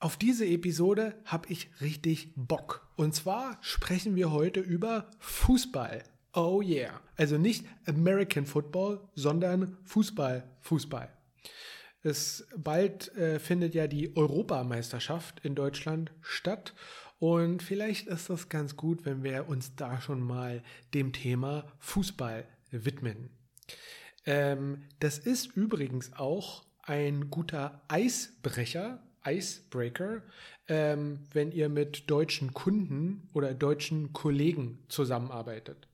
Auf diese Episode habe ich richtig Bock. Und zwar sprechen wir heute über Fußball. Oh yeah. Also nicht American Football, sondern Fußball, Fußball. Es bald äh, findet ja die Europameisterschaft in Deutschland statt und vielleicht ist das ganz gut, wenn wir uns da schon mal dem Thema Fußball widmen. Ähm, das ist übrigens auch ein guter Eisbrecher Icebreaker, ähm, wenn ihr mit deutschen Kunden oder deutschen Kollegen zusammenarbeitet.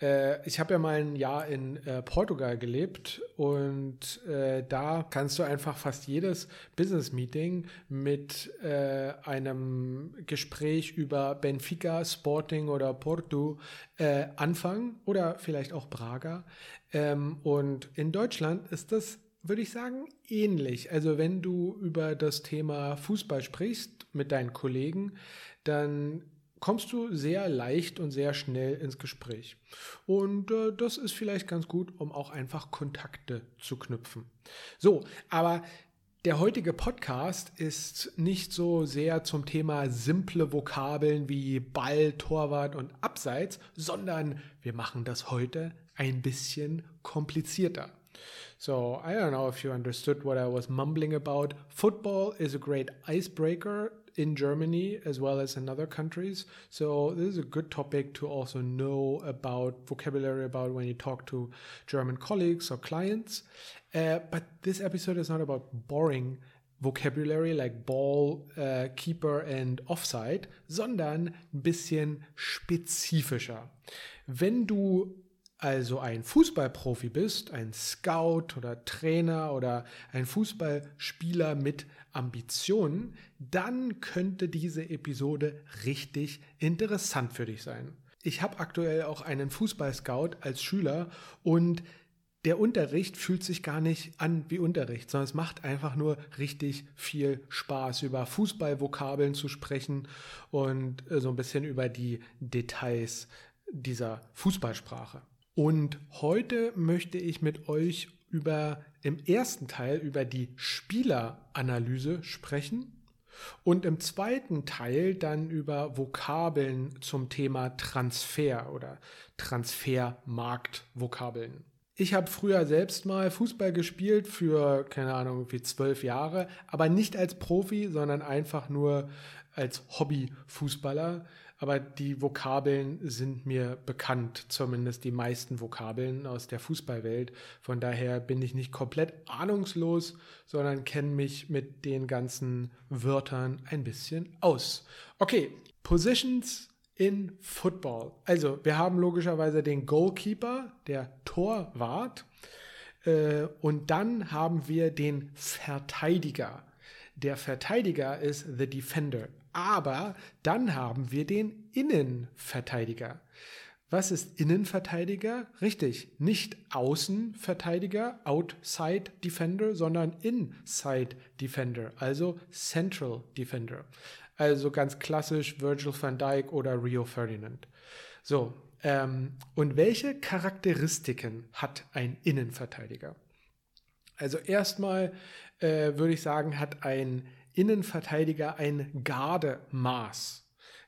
Äh, ich habe ja mal ein Jahr in äh, Portugal gelebt und äh, da kannst du einfach fast jedes Business Meeting mit äh, einem Gespräch über Benfica, Sporting oder Porto äh, anfangen oder vielleicht auch Braga. Ähm, und in Deutschland ist das würde ich sagen, ähnlich. Also wenn du über das Thema Fußball sprichst mit deinen Kollegen, dann kommst du sehr leicht und sehr schnell ins Gespräch. Und äh, das ist vielleicht ganz gut, um auch einfach Kontakte zu knüpfen. So, aber der heutige Podcast ist nicht so sehr zum Thema simple Vokabeln wie Ball, Torwart und Abseits, sondern wir machen das heute ein bisschen komplizierter. So I don't know if you understood what I was mumbling about. Football is a great icebreaker in Germany as well as in other countries. So this is a good topic to also know about vocabulary about when you talk to German colleagues or clients. Uh, but this episode is not about boring vocabulary like ball, uh, keeper and offside, sondern ein bisschen spezifischer. Wenn du also ein Fußballprofi bist, ein Scout oder Trainer oder ein Fußballspieler mit Ambitionen, dann könnte diese Episode richtig interessant für dich sein. Ich habe aktuell auch einen Fußballscout als Schüler und der Unterricht fühlt sich gar nicht an wie Unterricht, sondern es macht einfach nur richtig viel Spaß, über Fußballvokabeln zu sprechen und äh, so ein bisschen über die Details dieser Fußballsprache. Und heute möchte ich mit euch über im ersten Teil über die Spieleranalyse sprechen und im zweiten Teil dann über Vokabeln zum Thema Transfer oder Transfermarktvokabeln. Ich habe früher selbst mal Fußball gespielt für, keine Ahnung, wie zwölf Jahre, aber nicht als Profi, sondern einfach nur als Hobbyfußballer aber die Vokabeln sind mir bekannt, zumindest die meisten Vokabeln aus der Fußballwelt. Von daher bin ich nicht komplett ahnungslos, sondern kenne mich mit den ganzen Wörtern ein bisschen aus. Okay, Positions in Football. Also, wir haben logischerweise den Goalkeeper, der Torwart. Äh, und dann haben wir den Verteidiger. Der Verteidiger ist the defender. Aber dann haben wir den Innenverteidiger. Was ist Innenverteidiger? Richtig, nicht Außenverteidiger, Outside Defender, sondern Inside Defender, also Central Defender. Also ganz klassisch Virgil van Dijk oder Rio Ferdinand. So, ähm, und welche Charakteristiken hat ein Innenverteidiger? Also erstmal äh, würde ich sagen, hat ein Innenverteidiger ein Gardemaß.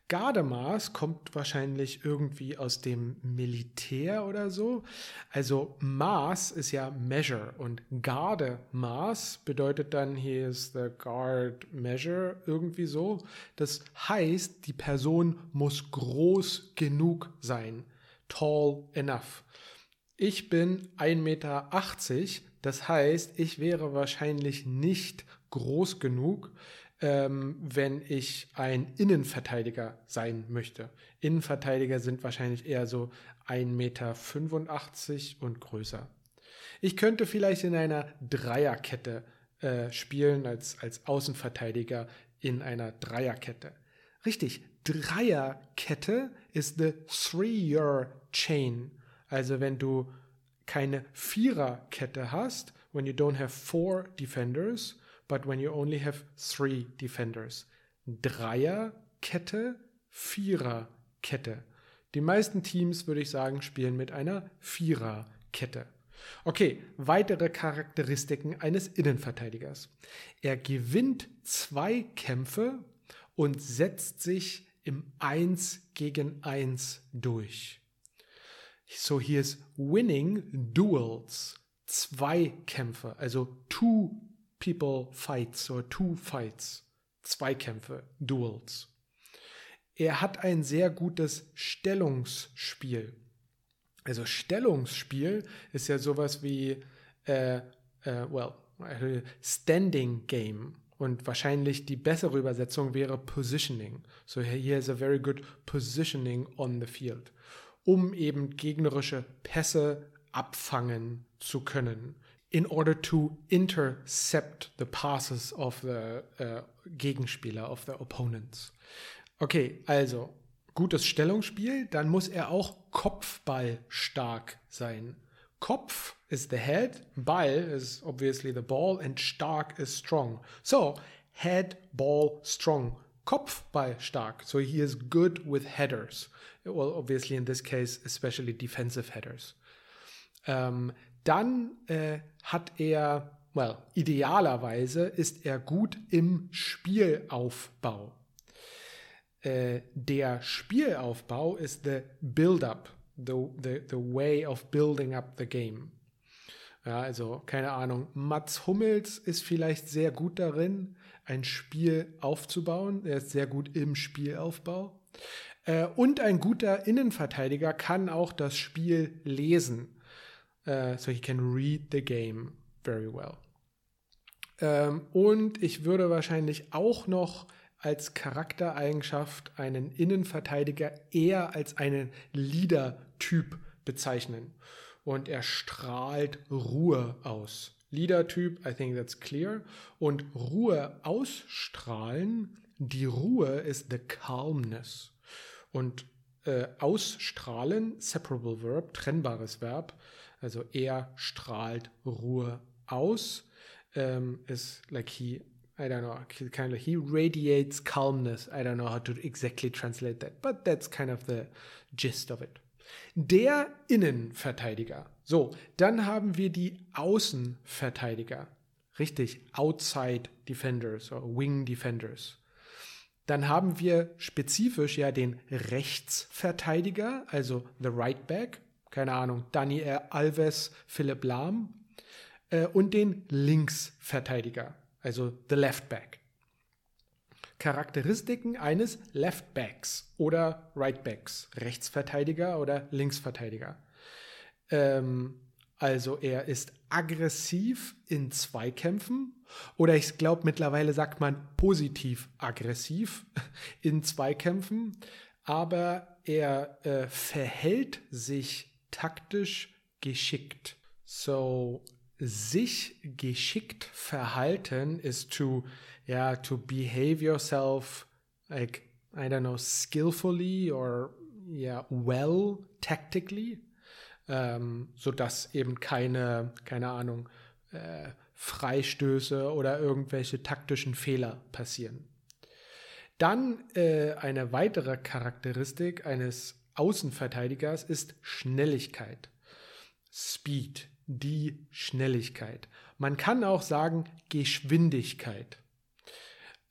Gardemaß kommt wahrscheinlich irgendwie aus dem Militär oder so. Also Maß ist ja Measure und Gardemaß bedeutet dann hier ist the guard measure irgendwie so. Das heißt, die Person muss groß genug sein. Tall enough. Ich bin 1,80 Meter, das heißt, ich wäre wahrscheinlich nicht groß genug, ähm, wenn ich ein Innenverteidiger sein möchte. Innenverteidiger sind wahrscheinlich eher so 1,85 Meter und größer. Ich könnte vielleicht in einer Dreierkette äh, spielen als, als Außenverteidiger in einer Dreierkette. Richtig, Dreierkette ist the three-year chain. Also wenn du keine Viererkette hast, when you don't have four defenders, but when you only have three defenders. Dreierkette, Viererkette. Die meisten Teams, würde ich sagen, spielen mit einer Viererkette. Okay, weitere Charakteristiken eines Innenverteidigers. Er gewinnt zwei Kämpfe und setzt sich im 1 gegen 1 durch. So hier ist winning duels, zwei Kämpfe, also two people fights oder two fights, Zweikämpfe, Duels. Er hat ein sehr gutes Stellungsspiel. Also Stellungsspiel ist ja sowas wie, äh, äh, well, Standing Game. Und wahrscheinlich die bessere Übersetzung wäre Positioning. So he has a very good positioning on the field, um eben gegnerische Pässe abfangen zu können. In order to intercept the passes of the uh, Gegenspieler, of the opponents. Okay, also gutes Stellungsspiel, dann muss er auch Kopfball-stark sein. Kopf is the head, Ball is obviously the ball, and stark is strong. So, head, ball, strong. Kopfball stark. So he is good with headers. Well, obviously in this case, especially defensive headers. Ähm, dann äh, hat er, well, idealerweise ist er gut im Spielaufbau. Äh, der Spielaufbau ist the build-up, the, the, the way of building up the game. Ja, also keine Ahnung. Mats Hummels ist vielleicht sehr gut darin, ein Spiel aufzubauen. Er ist sehr gut im Spielaufbau. Äh, und ein guter Innenverteidiger kann auch das Spiel lesen. Uh, so he can read the game very well. Ähm, und ich würde wahrscheinlich auch noch als Charaktereigenschaft einen Innenverteidiger eher als einen Leader-Typ bezeichnen. Und er strahlt Ruhe aus. Leader-Typ, I think that's clear. Und Ruhe ausstrahlen, die Ruhe ist the calmness. Und äh, ausstrahlen, separable verb, trennbares Verb, also er strahlt Ruhe aus, um, is like he I don't know, kind of he radiates calmness. I don't know how to exactly translate that, but that's kind of the gist of it. Der Innenverteidiger. So, dann haben wir die Außenverteidiger. Richtig, Outside Defenders oder Wing Defenders. Dann haben wir spezifisch ja den Rechtsverteidiger, also the Right Back, keine Ahnung, Daniel Alves, Philipp Lahm, äh, und den Linksverteidiger, also the Left Back. Charakteristiken eines Left Backs oder Right Backs, Rechtsverteidiger oder Linksverteidiger. Ähm, also er ist aggressiv in Zweikämpfen oder ich glaube mittlerweile sagt man positiv aggressiv in Zweikämpfen, aber er äh, verhält sich taktisch geschickt. So sich geschickt verhalten ist to, yeah, to behave yourself like, I don't know, skillfully or yeah, well tactically, ähm, sodass eben keine, keine Ahnung, äh, Freistöße oder irgendwelche taktischen Fehler passieren. Dann äh, eine weitere Charakteristik eines Außenverteidigers ist Schnelligkeit. Speed die Schnelligkeit. Man kann auch sagen Geschwindigkeit.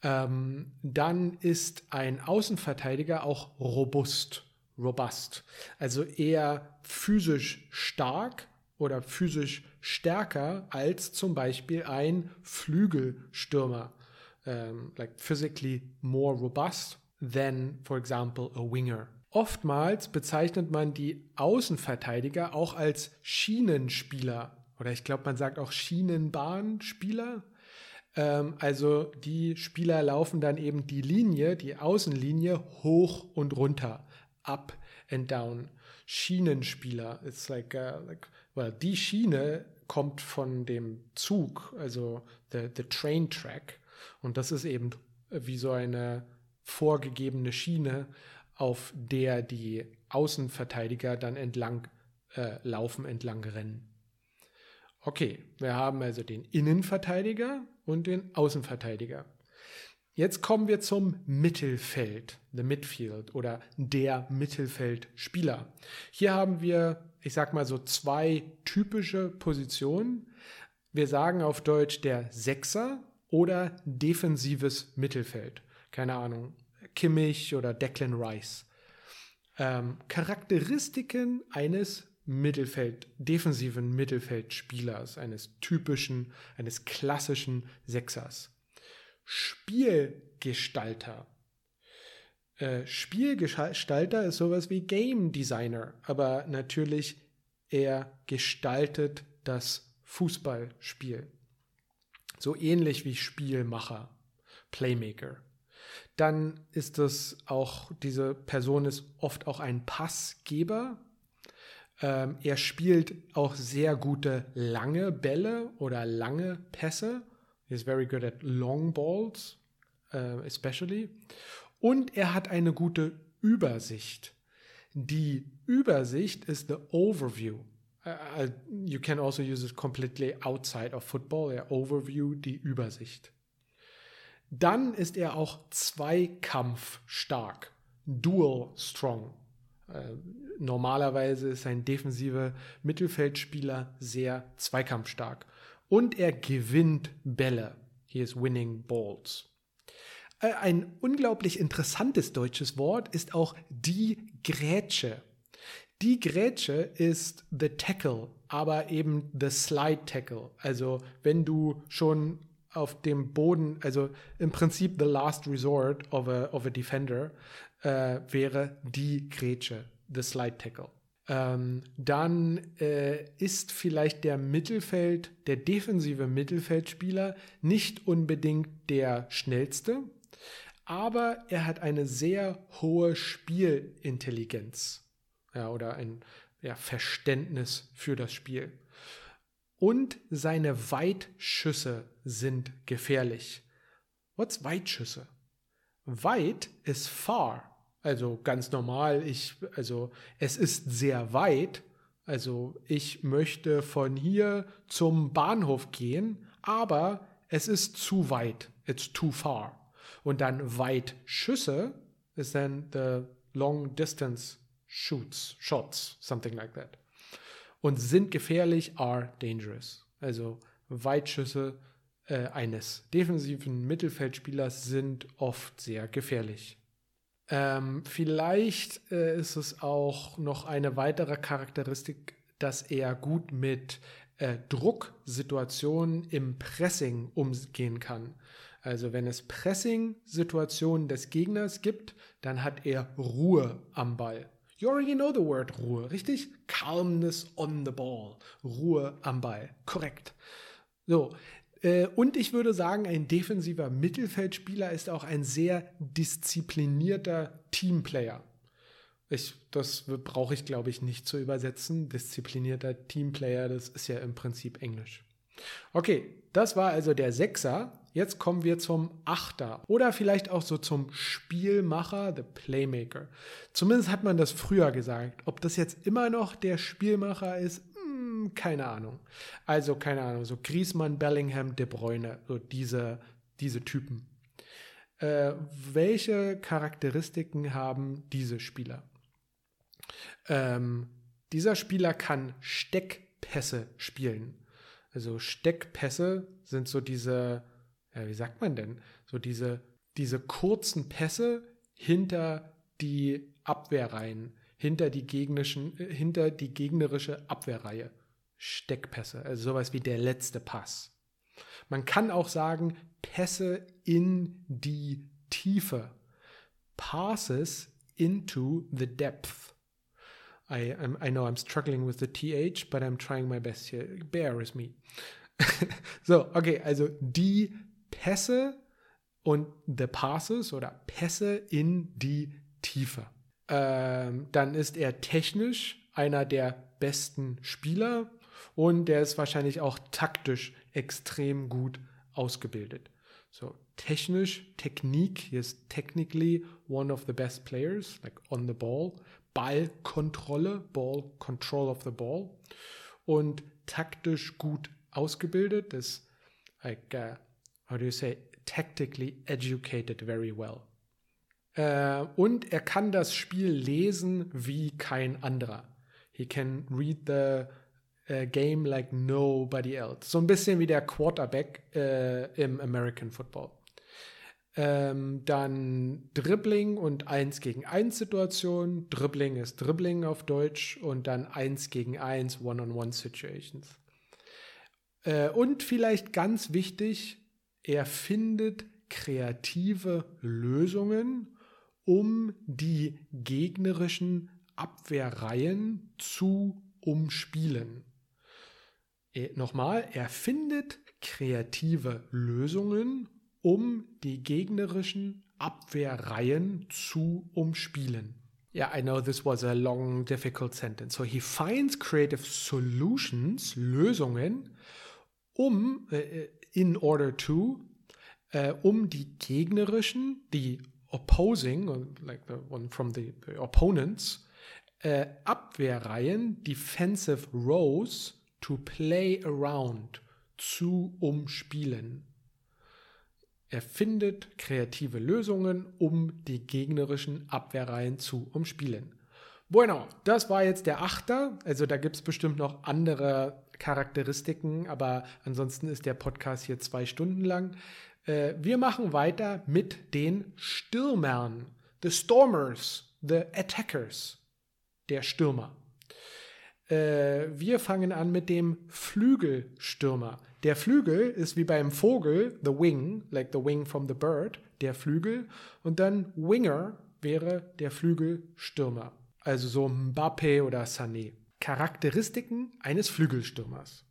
Ähm, dann ist ein Außenverteidiger auch robust, robust, also eher physisch stark oder physisch stärker als zum Beispiel ein Flügelstürmer, ähm, like physically more robust than, for example, a winger. Oftmals bezeichnet man die Außenverteidiger auch als Schienenspieler oder ich glaube, man sagt auch Schienenbahnspieler. Ähm, also die Spieler laufen dann eben die Linie, die Außenlinie hoch und runter, up and down. Schienenspieler, it's like, uh, like well, die Schiene kommt von dem Zug, also the, the train track. Und das ist eben wie so eine vorgegebene Schiene, auf der die Außenverteidiger dann entlang äh, laufen, entlang rennen. Okay, wir haben also den Innenverteidiger und den Außenverteidiger. Jetzt kommen wir zum Mittelfeld, the Midfield oder der Mittelfeldspieler. Hier haben wir, ich sag mal so zwei typische Positionen. Wir sagen auf Deutsch der Sechser oder defensives Mittelfeld. Keine Ahnung, Kimmich oder Declan Rice. Ähm, Charakteristiken eines Mittelfeld, defensiven Mittelfeldspielers, eines typischen, eines klassischen Sechsers. Spielgestalter. Äh, Spielgestalter ist sowas wie Game Designer, aber natürlich er gestaltet das Fußballspiel. So ähnlich wie Spielmacher, Playmaker. Dann ist es auch, diese Person ist oft auch ein Passgeber. Ähm, er spielt auch sehr gute lange Bälle oder lange Pässe He's very good at long balls, uh, especially. Und er hat eine gute Übersicht. Die Übersicht ist the overview. Uh, you can also use it completely outside of football. Der Overview, die Übersicht. Dann ist er auch zweikampfstark. Dual strong. Uh, normalerweise ist ein defensiver Mittelfeldspieler sehr zweikampfstark und er gewinnt Bälle. He is winning balls. Äh, ein unglaublich interessantes deutsches Wort ist auch die Grätsche. Die Grätsche ist the tackle, aber eben the slide tackle. Also wenn du schon auf dem Boden, also im Prinzip the last resort of a, of a defender, äh, wäre die Grätsche, the slide tackle ähm, dann äh, ist vielleicht der Mittelfeld, der defensive Mittelfeldspieler nicht unbedingt der schnellste, aber er hat eine sehr hohe Spielintelligenz ja, oder ein ja, Verständnis für das Spiel. Und seine Weitschüsse sind gefährlich. What's Weitschüsse? Weit ist far. Also ganz normal, ich, also es ist sehr weit. Also ich möchte von hier zum Bahnhof gehen, aber es ist zu weit. It's too far. Und dann Weitschüsse ist dann the long distance shoots, shots, something like that. Und sind gefährlich, are dangerous. Also Weitschüsse äh, eines defensiven Mittelfeldspielers sind oft sehr gefährlich. Ähm, vielleicht äh, ist es auch noch eine weitere Charakteristik, dass er gut mit äh, Drucksituationen im Pressing umgehen kann. Also wenn es Pressing-Situationen des Gegners gibt, dann hat er Ruhe am Ball. You already know the word Ruhe, richtig? Calmness on the ball. Ruhe am Ball. Korrekt. So, äh, und ich würde sagen, ein defensiver Mittelfeldspieler ist auch ein sehr disziplinierter Teamplayer. Ich, das brauche ich, glaube ich, nicht zu übersetzen. Disziplinierter Teamplayer, das ist ja im Prinzip Englisch. Okay, das war also der Sechser. Jetzt kommen wir zum Achter oder vielleicht auch so zum Spielmacher, the Playmaker. Zumindest hat man das früher gesagt. Ob das jetzt immer noch der Spielmacher ist, keine Ahnung. Also keine Ahnung, so Griezmann, Bellingham, De Bruyne, so diese, diese Typen. Äh, welche Charakteristiken haben diese Spieler? Ähm, dieser Spieler kann Steckpässe spielen. Also Steckpässe sind so diese, ja, wie sagt man denn, so diese, diese kurzen Pässe hinter die Abwehrreihen, hinter die, gegnerischen, äh, hinter die gegnerische Abwehrreihe. Steckpässe, also sowas wie der letzte Pass. Man kann auch sagen, Pässe in die Tiefe. Passes into the depth. I, I know I'm struggling with the TH, but I'm trying my best here. Bear with me. so, okay, also die Pässe und the passes oder Pässe in die Tiefe. Ähm, dann ist er technisch einer der besten Spieler und der ist wahrscheinlich auch taktisch extrem gut ausgebildet. So, technisch, Technik, he is technically one of the best players, like on the ball. Ballkontrolle, Ball, Control of the Ball. Und taktisch gut ausgebildet, ist like, uh, how do you say, tactically educated very well. Äh, und er kann das Spiel lesen wie kein anderer. He can read the uh, game like nobody else. So ein bisschen wie der Quarterback äh, im American Football. Ähm, dann Dribbling und 1 gegen 1 Situation. Dribbling ist Dribbling auf Deutsch und dann 1 gegen 1 One-on-One Situations. Äh, und vielleicht ganz wichtig, er findet kreative Lösungen, um die gegnerischen Abwehrreihen zu umspielen. Äh, nochmal, er findet kreative Lösungen, um die gegnerischen Abwehrreihen zu umspielen. Yeah, I know this was a long, difficult sentence. So he finds creative solutions, Lösungen, um, uh, in order to, uh, um die gegnerischen, die opposing, like the one from the, the opponents, uh, Abwehrreihen, defensive rows, to play around, zu umspielen. Er findet kreative Lösungen, um die gegnerischen Abwehrreihen zu umspielen. Bueno, das war jetzt der Achter. Also da gibt es bestimmt noch andere Charakteristiken, aber ansonsten ist der Podcast hier zwei Stunden lang. Äh, wir machen weiter mit den Stürmern. The Stormers, the Attackers, der Stürmer. Äh, wir fangen an mit dem Flügelstürmer. Der Flügel ist wie beim Vogel, the wing, like the wing from the bird, der Flügel. Und dann Winger wäre der Flügelstürmer. Also so Mbappe oder Sané. Charakteristiken eines Flügelstürmers.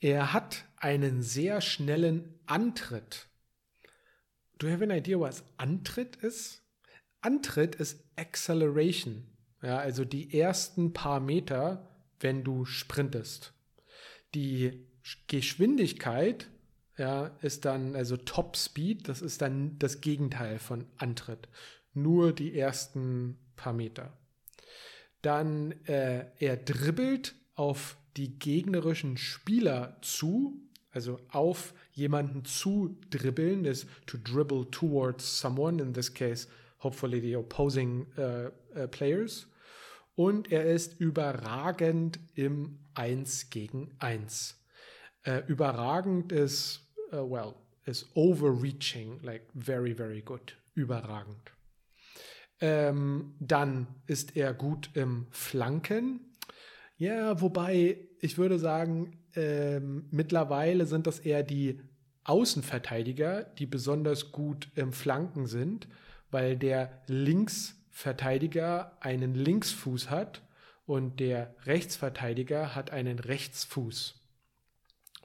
Er hat einen sehr schnellen Antritt. Do you have an idea, was Antritt ist? Antritt ist Acceleration. Ja, also die ersten paar Meter, wenn du sprintest. Die Geschwindigkeit ja, ist dann, also Top Speed, das ist dann das Gegenteil von Antritt. Nur die ersten paar Meter. Dann äh, er dribbelt auf die gegnerischen Spieler zu, also auf jemanden zu dribbeln, ist to dribble towards someone, in this case hopefully the opposing uh, uh, players. Und er ist überragend im 1 gegen 1 äh, überragend ist, uh, well, ist overreaching, like very, very good. Überragend. Ähm, dann ist er gut im Flanken. Ja, wobei ich würde sagen, ähm, mittlerweile sind das eher die Außenverteidiger, die besonders gut im Flanken sind, weil der Linksverteidiger einen Linksfuß hat und der Rechtsverteidiger hat einen Rechtsfuß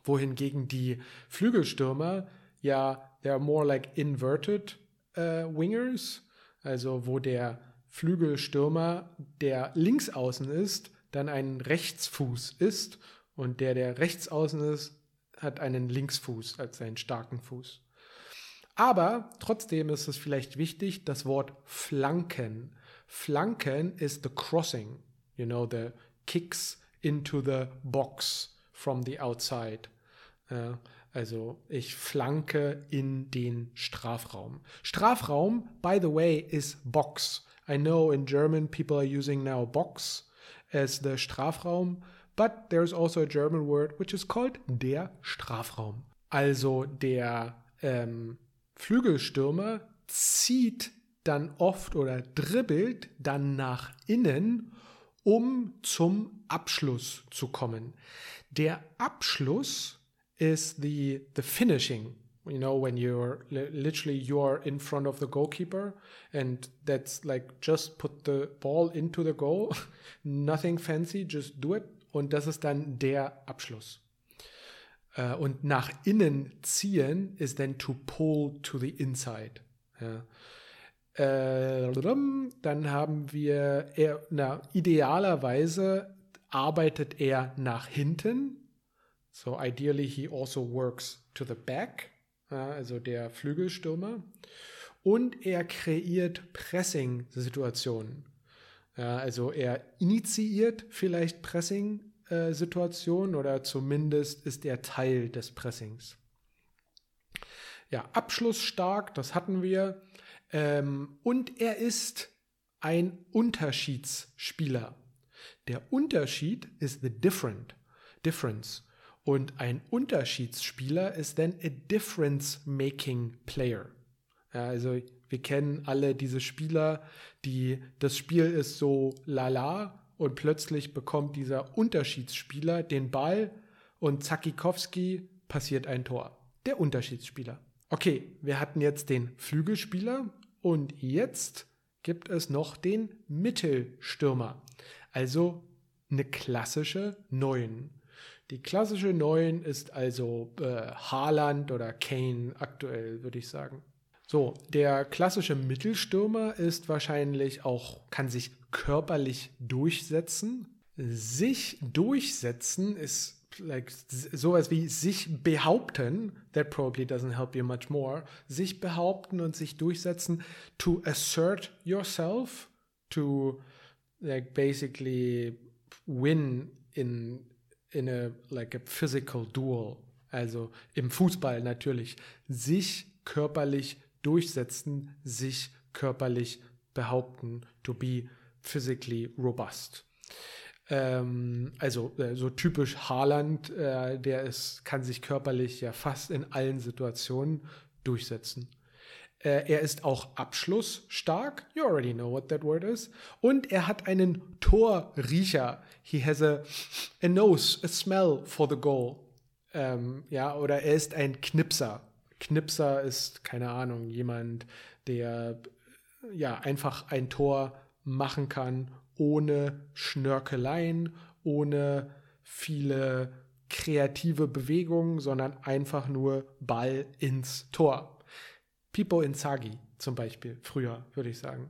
wohingegen die Flügelstürmer ja, they're more like inverted uh, wingers, also wo der Flügelstürmer, der links außen ist, dann ein Rechtsfuß ist und der, der rechts außen ist, hat einen Linksfuß als seinen starken Fuß. Aber trotzdem ist es vielleicht wichtig, das Wort Flanken. Flanken ist the crossing, you know, the kicks into the box from the outside. Also ich flanke in den Strafraum. Strafraum, by the way, is Box. I know in German people are using now Box as the Strafraum, but there's also a German word which is called der Strafraum. Also der ähm, Flügelstürmer zieht dann oft oder dribbelt dann nach innen, um zum Abschluss zu kommen. Der Abschluss is the the finishing. You know when you're literally you're in front of the goalkeeper and that's like just put the ball into the goal. Nothing fancy just do it. Und das ist dann der Abschluss uh, und nach innen ziehen ist then to pull to the inside ja. Äh, dann haben wir er, na, idealerweise arbeitet er nach hinten So ideally he also works to the back, also der Flügelstürmer. Und er kreiert Pressing-Situationen. also er initiiert vielleicht Pressing-Situationen oder zumindest ist er Teil des Pressings. ja, abschlussstark, das hatten wir. Ähm, und er ist ein Unterschiedsspieler. Der Unterschied ist the different, difference. Und ein Unterschiedsspieler ist dann a difference-making player. Ja, also wir kennen alle diese Spieler, die das Spiel ist so lala und plötzlich bekommt dieser Unterschiedsspieler den Ball und Zakikowski passiert ein Tor. Der Unterschiedsspieler. Okay, wir hatten jetzt den Flügelspieler und jetzt gibt es noch den Mittelstürmer. Also eine klassische Neun. Die klassische Neun ist also äh, Haaland oder Kane aktuell, würde ich sagen. So, der klassische Mittelstürmer ist wahrscheinlich auch, kann sich körperlich durchsetzen. Sich durchsetzen ist like sowas wie sich behaupten. That probably doesn't help you much more. Sich behaupten und sich durchsetzen. To assert yourself. To like basically win in in a like a physical duel. Also im Fußball natürlich. Sich körperlich durchsetzen, sich körperlich behaupten, to be physically robust. Ähm, also äh, so typisch Haaland, äh, der ist, kann sich körperlich ja fast in allen Situationen durchsetzen. Äh, er ist auch abschlussstark. You already know what that word is. Und er hat einen Torriecher. He has a, a nose, a smell for the goal. Ähm, ja, oder er ist ein Knipser. Knipser ist, keine Ahnung, jemand, der ja einfach ein Tor machen kann, ohne Schnörkeleien, ohne viele kreative Bewegungen, sondern einfach nur Ball ins Tor. Pipo Inzaghi zum Beispiel, früher würde ich sagen.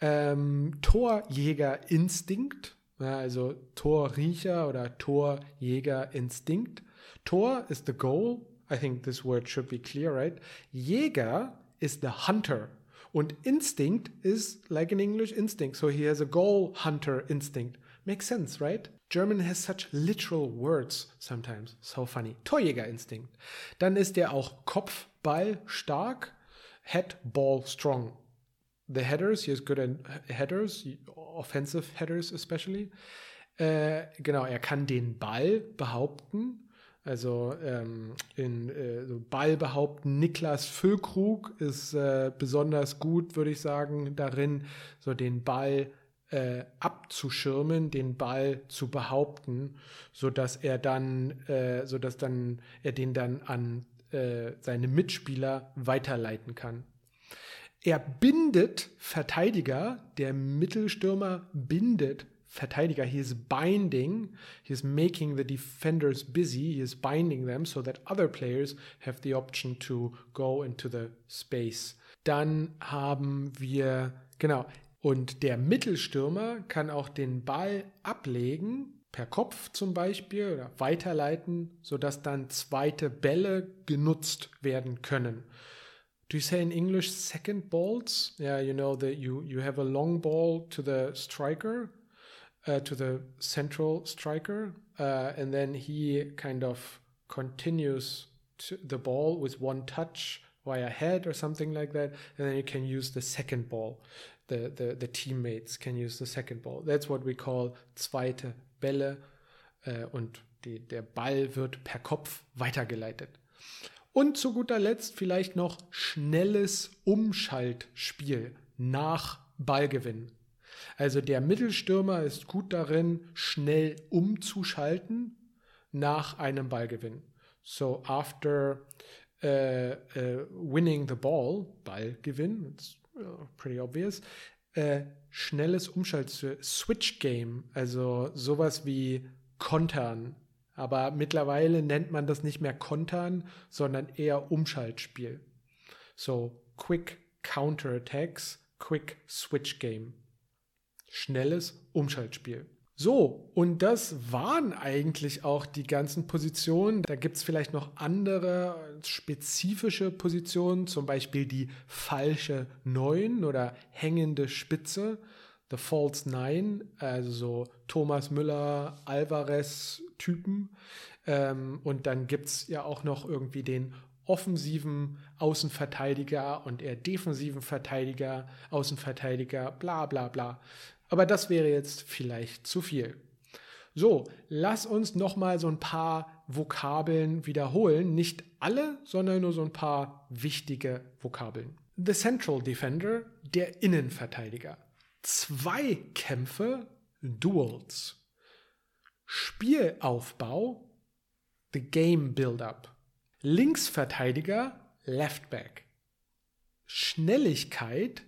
Ähm, Torjägerinstinkt, also Torriecher oder Torjägerinstinkt. Tor ist the goal, I think this word should be clear, right? Jäger is the hunter. Und instinct is like in English instinct. So he has a goal hunter instinct. Makes sense, right? German has such literal words sometimes. So funny. Torjäger instinct. Dann ist er auch Kopfball stark. Head ball strong. The headers, he is good headers, offensive headers especially. Äh, genau, er kann den Ball behaupten. Also ähm, in äh, so Ball behaupten, Niklas Füllkrug ist äh, besonders gut, würde ich sagen, darin, so den Ball äh, abzuschirmen, den Ball zu behaupten, sodass er dann, äh, sodass dann er den dann an äh, seine Mitspieler weiterleiten kann. Er bindet Verteidiger, der Mittelstürmer bindet Verteidiger. He is binding, he is making the defenders busy, he is binding them so that other players have the option to go into the space. Dann haben wir, genau, und der Mittelstürmer kann auch den Ball ablegen, per Kopf zum Beispiel, oder weiterleiten, sodass dann zweite Bälle genutzt werden können. Do you say in English second balls? Yeah, you know that you, you have a long ball to the striker uh, to the central striker, uh, and then he kind of continues the ball with one touch via head or something like that, and then you can use the second ball. The, the, the teammates can use the second ball. That's what we call zweite Bälle uh, und die, der Ball wird per Kopf weitergeleitet. Und zu guter Letzt vielleicht noch schnelles Umschaltspiel nach Ballgewinn. Also der Mittelstürmer ist gut darin, schnell umzuschalten nach einem Ballgewinn. So after uh, uh, winning the ball, Ballgewinn, it's uh, pretty obvious, äh, schnelles Umschalten, Switch Game, also sowas wie Kontern. Aber mittlerweile nennt man das nicht mehr Kontern, sondern eher Umschaltspiel. So Quick Counter Attacks, Quick Switch Game schnelles Umschaltspiel. So, und das waren eigentlich auch die ganzen Positionen. Da gibt es vielleicht noch andere spezifische Positionen, zum Beispiel die falsche Neun oder hängende Spitze, the false Nine, also so Thomas Müller, Alvarez-Typen. Ähm, und dann gibt es ja auch noch irgendwie den offensiven Außenverteidiger und eher defensiven Verteidiger, Außenverteidiger, bla bla bla. Aber das wäre jetzt vielleicht zu viel. So, lass uns noch mal so ein paar Vokabeln wiederholen. Nicht alle, sondern nur so ein paar wichtige Vokabeln. The Central Defender, der Innenverteidiger. Zweikämpfe, Duels. Spielaufbau, the game build-up. Linksverteidiger, left back. Schnelligkeit,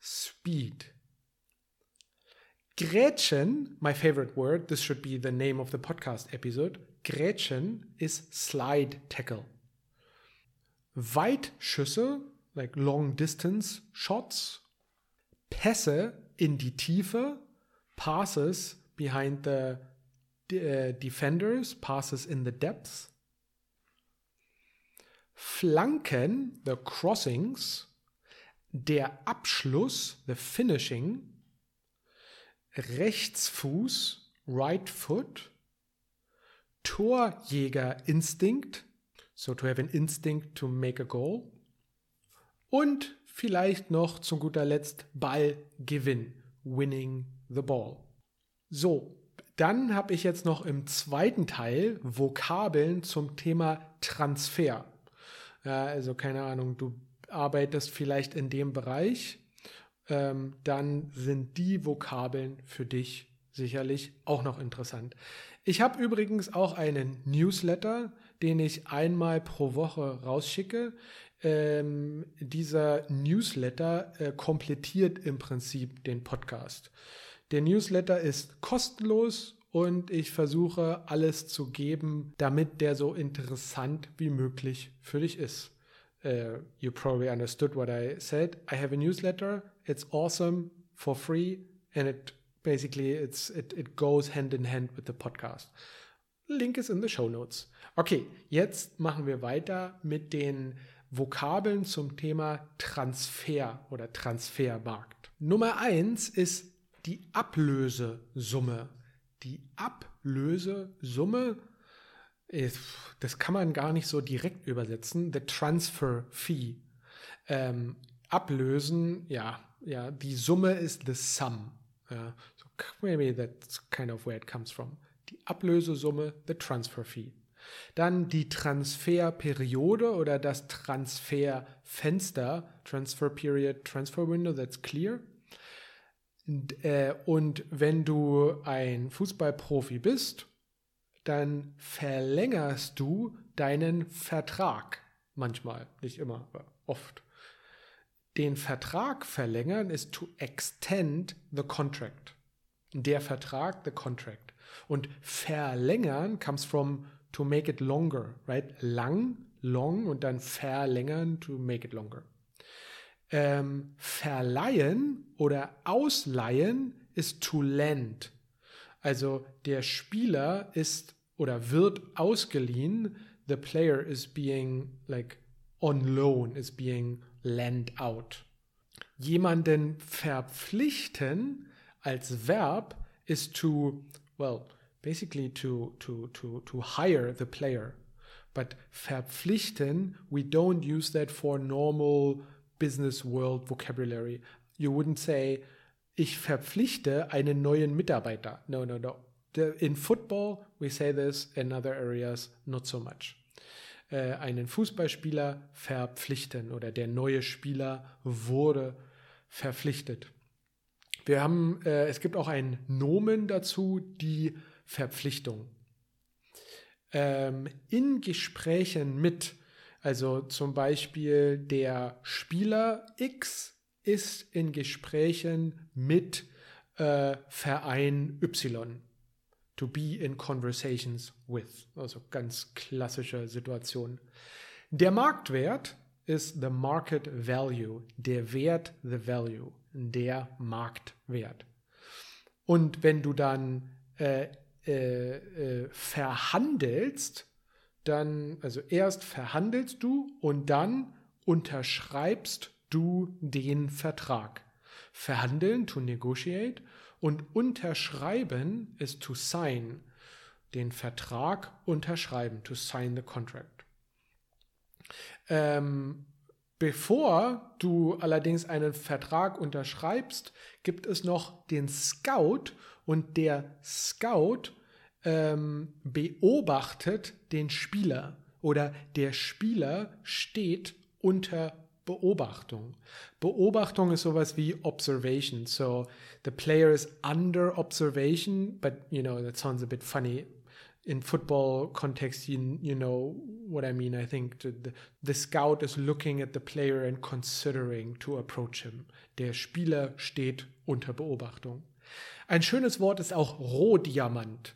speed. Gretchen, my favorite word, this should be the name of the podcast episode. Gretchen is slide tackle. Weitschüsse, like long distance shots. Pässe in die Tiefe, passes behind the uh, defenders, passes in the depths. Flanken, the crossings. Der Abschluss, the finishing. Rechtsfuß, right foot. Torjäger-Instinct, so to have an instinct to make a goal. Und vielleicht noch zu guter Letzt Ballgewinn, winning the ball. So, dann habe ich jetzt noch im zweiten Teil Vokabeln zum Thema Transfer. Ja, also keine Ahnung, du arbeitest vielleicht in dem Bereich, ähm, dann sind die Vokabeln für dich sicherlich auch noch interessant. Ich habe übrigens auch einen Newsletter, den ich einmal pro Woche rausschicke. Ähm, dieser Newsletter äh, komplettiert im Prinzip den Podcast. Der Newsletter ist kostenlos und ich versuche alles zu geben, damit der so interessant wie möglich für dich ist. Uh, you probably understood what I said. I have a newsletter. It's awesome for free and it basically it's it, it goes hand in hand with the podcast. Link is in the show notes. Okay, jetzt machen wir weiter mit den Vokabeln zum Thema Transfer oder Transfermarkt. Nummer eins ist die Ablösesumme die Ablösesumme, das kann man gar nicht so direkt übersetzen, the transfer fee. Ähm, ablösen, ja, ja, die Summe ist the sum. Ja, so maybe that's kind of where it comes from. Die Ablösesumme, the transfer fee. Dann die Transferperiode oder das Transferfenster, Transfer Period, Transfer Window, that's clear. Äh, und wenn du ein Fußballprofi bist, dann verlängerst du deinen Vertrag. Manchmal, nicht immer, aber oft. Den Vertrag verlängern ist to extend the contract. Der Vertrag, the contract. Und verlängern comes from to make it longer, right? Lang, long und dann verlängern to make it longer. Ähm, verleihen oder ausleihen ist to lend. Also der Spieler ist oder wird ausgeliehen. The player is being like on loan, is being lent out. Jemanden verpflichten als Verb ist to, well, basically to, to, to, to hire the player. But verpflichten, we don't use that for normal business world vocabulary. You wouldn't say, ich verpflichte einen neuen Mitarbeiter. No, no, no. In football, we say this, in other areas, not so much. Äh, einen Fußballspieler verpflichten oder der neue Spieler wurde verpflichtet. Wir haben, äh, es gibt auch ein Nomen dazu, die Verpflichtung. Ähm, in Gesprächen mit also zum Beispiel der Spieler X ist in Gesprächen mit äh, Verein Y. To be in conversations with. Also ganz klassische Situation. Der Marktwert ist the market value. Der Wert, the value. Der Marktwert. Und wenn du dann äh, äh, äh verhandelst, dann, also erst verhandelst du und dann unterschreibst du den Vertrag. Verhandeln, to negotiate, und unterschreiben ist to sign. Den Vertrag unterschreiben, to sign the contract. Ähm, bevor du allerdings einen Vertrag unterschreibst, gibt es noch den Scout und der Scout ähm, beobachtet den Spieler oder der Spieler steht unter Beobachtung. Beobachtung ist sowas wie observation. So the player is under observation, but you know that sounds a bit funny. In football context, you, you know what I mean. I think the, the scout is looking at the player and considering to approach him. Der Spieler steht unter Beobachtung. Ein schönes Wort ist auch Rohdiamant.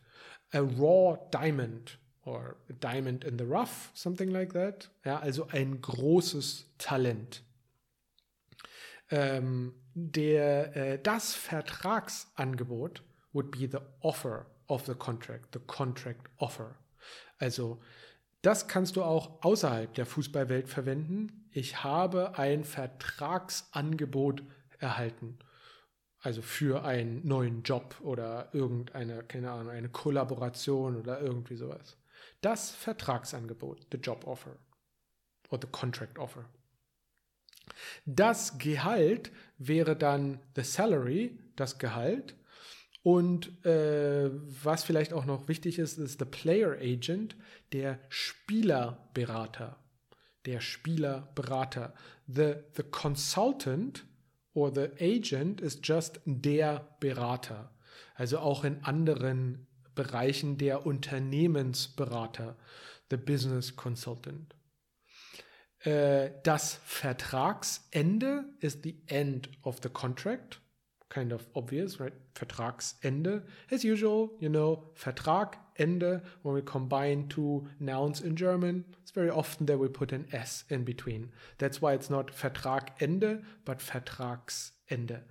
A raw diamond or a diamond in the rough, something like that. Ja, also ein großes Talent. Ähm, der, äh, das Vertragsangebot would be the offer of the contract, the contract offer. Also das kannst du auch außerhalb der Fußballwelt verwenden. Ich habe ein Vertragsangebot erhalten. Also für einen neuen Job oder irgendeine, keine Ahnung, eine Kollaboration oder irgendwie sowas. Das Vertragsangebot, the job offer or the contract offer. Das Gehalt wäre dann the salary, das Gehalt. Und äh, was vielleicht auch noch wichtig ist, ist the player agent, der Spielerberater. Der Spielerberater. The, the consultant or the agent is just der Berater. Also auch in anderen Bereichen der Unternehmensberater, the Business Consultant. Äh, das Vertragsende ist the end of the contract. Kind of obvious, right? Vertragsende. As usual, you know, Vertrag, Ende. When we combine two nouns in German, it's very often that we put an S in between. That's why it's not Vertragende, but Vertragsende.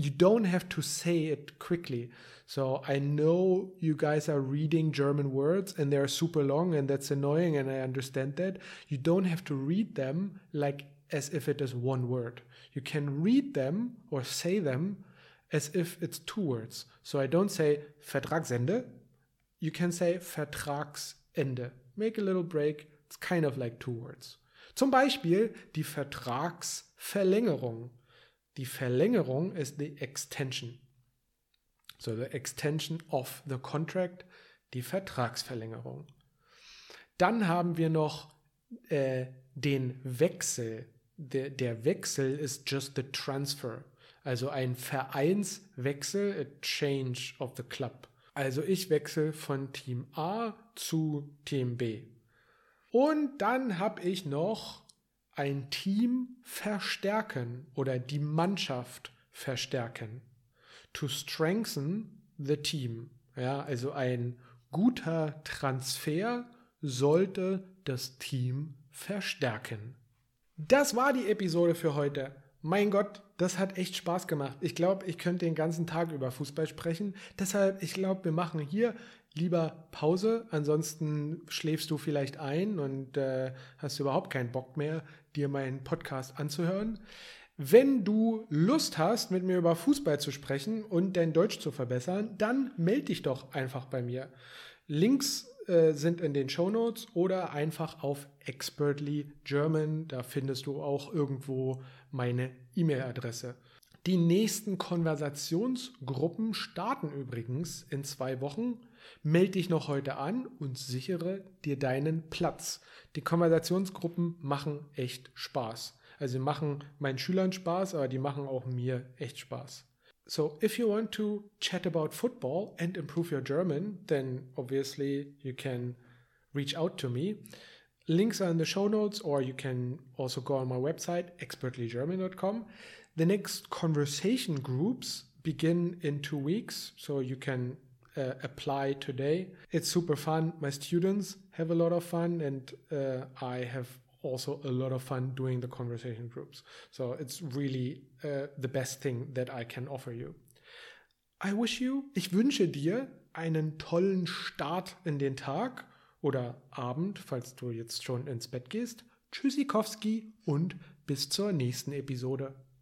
You don't have to say it quickly. So I know you guys are reading German words and they're super long and that's annoying and I understand that. You don't have to read them like as if it is one word. You can read them or say them as if it's two words. So I don't say Vertragsende. You can say Vertragsende. Make a little break. It's kind of like two words. Zum Beispiel die Vertragsverlängerung. Die Verlängerung ist die Extension. So the extension of the contract, die Vertragsverlängerung. Dann haben wir noch äh, den Wechsel. Der, der Wechsel ist just the transfer. Also ein Vereinswechsel, a change of the club. Also ich wechsle von Team A zu Team B. Und dann habe ich noch ein Team verstärken oder die Mannschaft verstärken to strengthen the team. Ja, also ein guter Transfer sollte das Team verstärken. Das war die Episode für heute. Mein Gott, das hat echt Spaß gemacht. Ich glaube, ich könnte den ganzen Tag über Fußball sprechen. Deshalb, ich glaube, wir machen hier lieber Pause. Ansonsten schläfst du vielleicht ein und äh, hast überhaupt keinen Bock mehr, dir meinen Podcast anzuhören. Wenn du Lust hast, mit mir über Fußball zu sprechen und dein Deutsch zu verbessern, dann melde dich doch einfach bei mir. Links äh, sind in den Show Notes oder einfach auf Expertly German. Da findest du auch irgendwo meine E-Mail-Adresse. Die nächsten Konversationsgruppen starten übrigens in zwei Wochen. Melde dich noch heute an und sichere dir deinen Platz. Die Konversationsgruppen machen echt Spaß. Also sie machen meinen Schülern Spaß, aber die machen auch mir echt Spaß. So, if you want to chat about football and improve your German, then obviously you can reach out to me. Links are in the show notes, or you can also go on my website, expertlygerman.com. The next conversation groups begin in two weeks, so you can uh, apply today. It's super fun. My students have a lot of fun, and uh, I have also a lot of fun doing the conversation groups. So it's really uh, the best thing that I can offer you. I wish you, ich wünsche dir einen tollen Start in den Tag oder Abend, falls du jetzt schon ins Bett gehst. Tschüssikowski und bis zur nächsten Episode.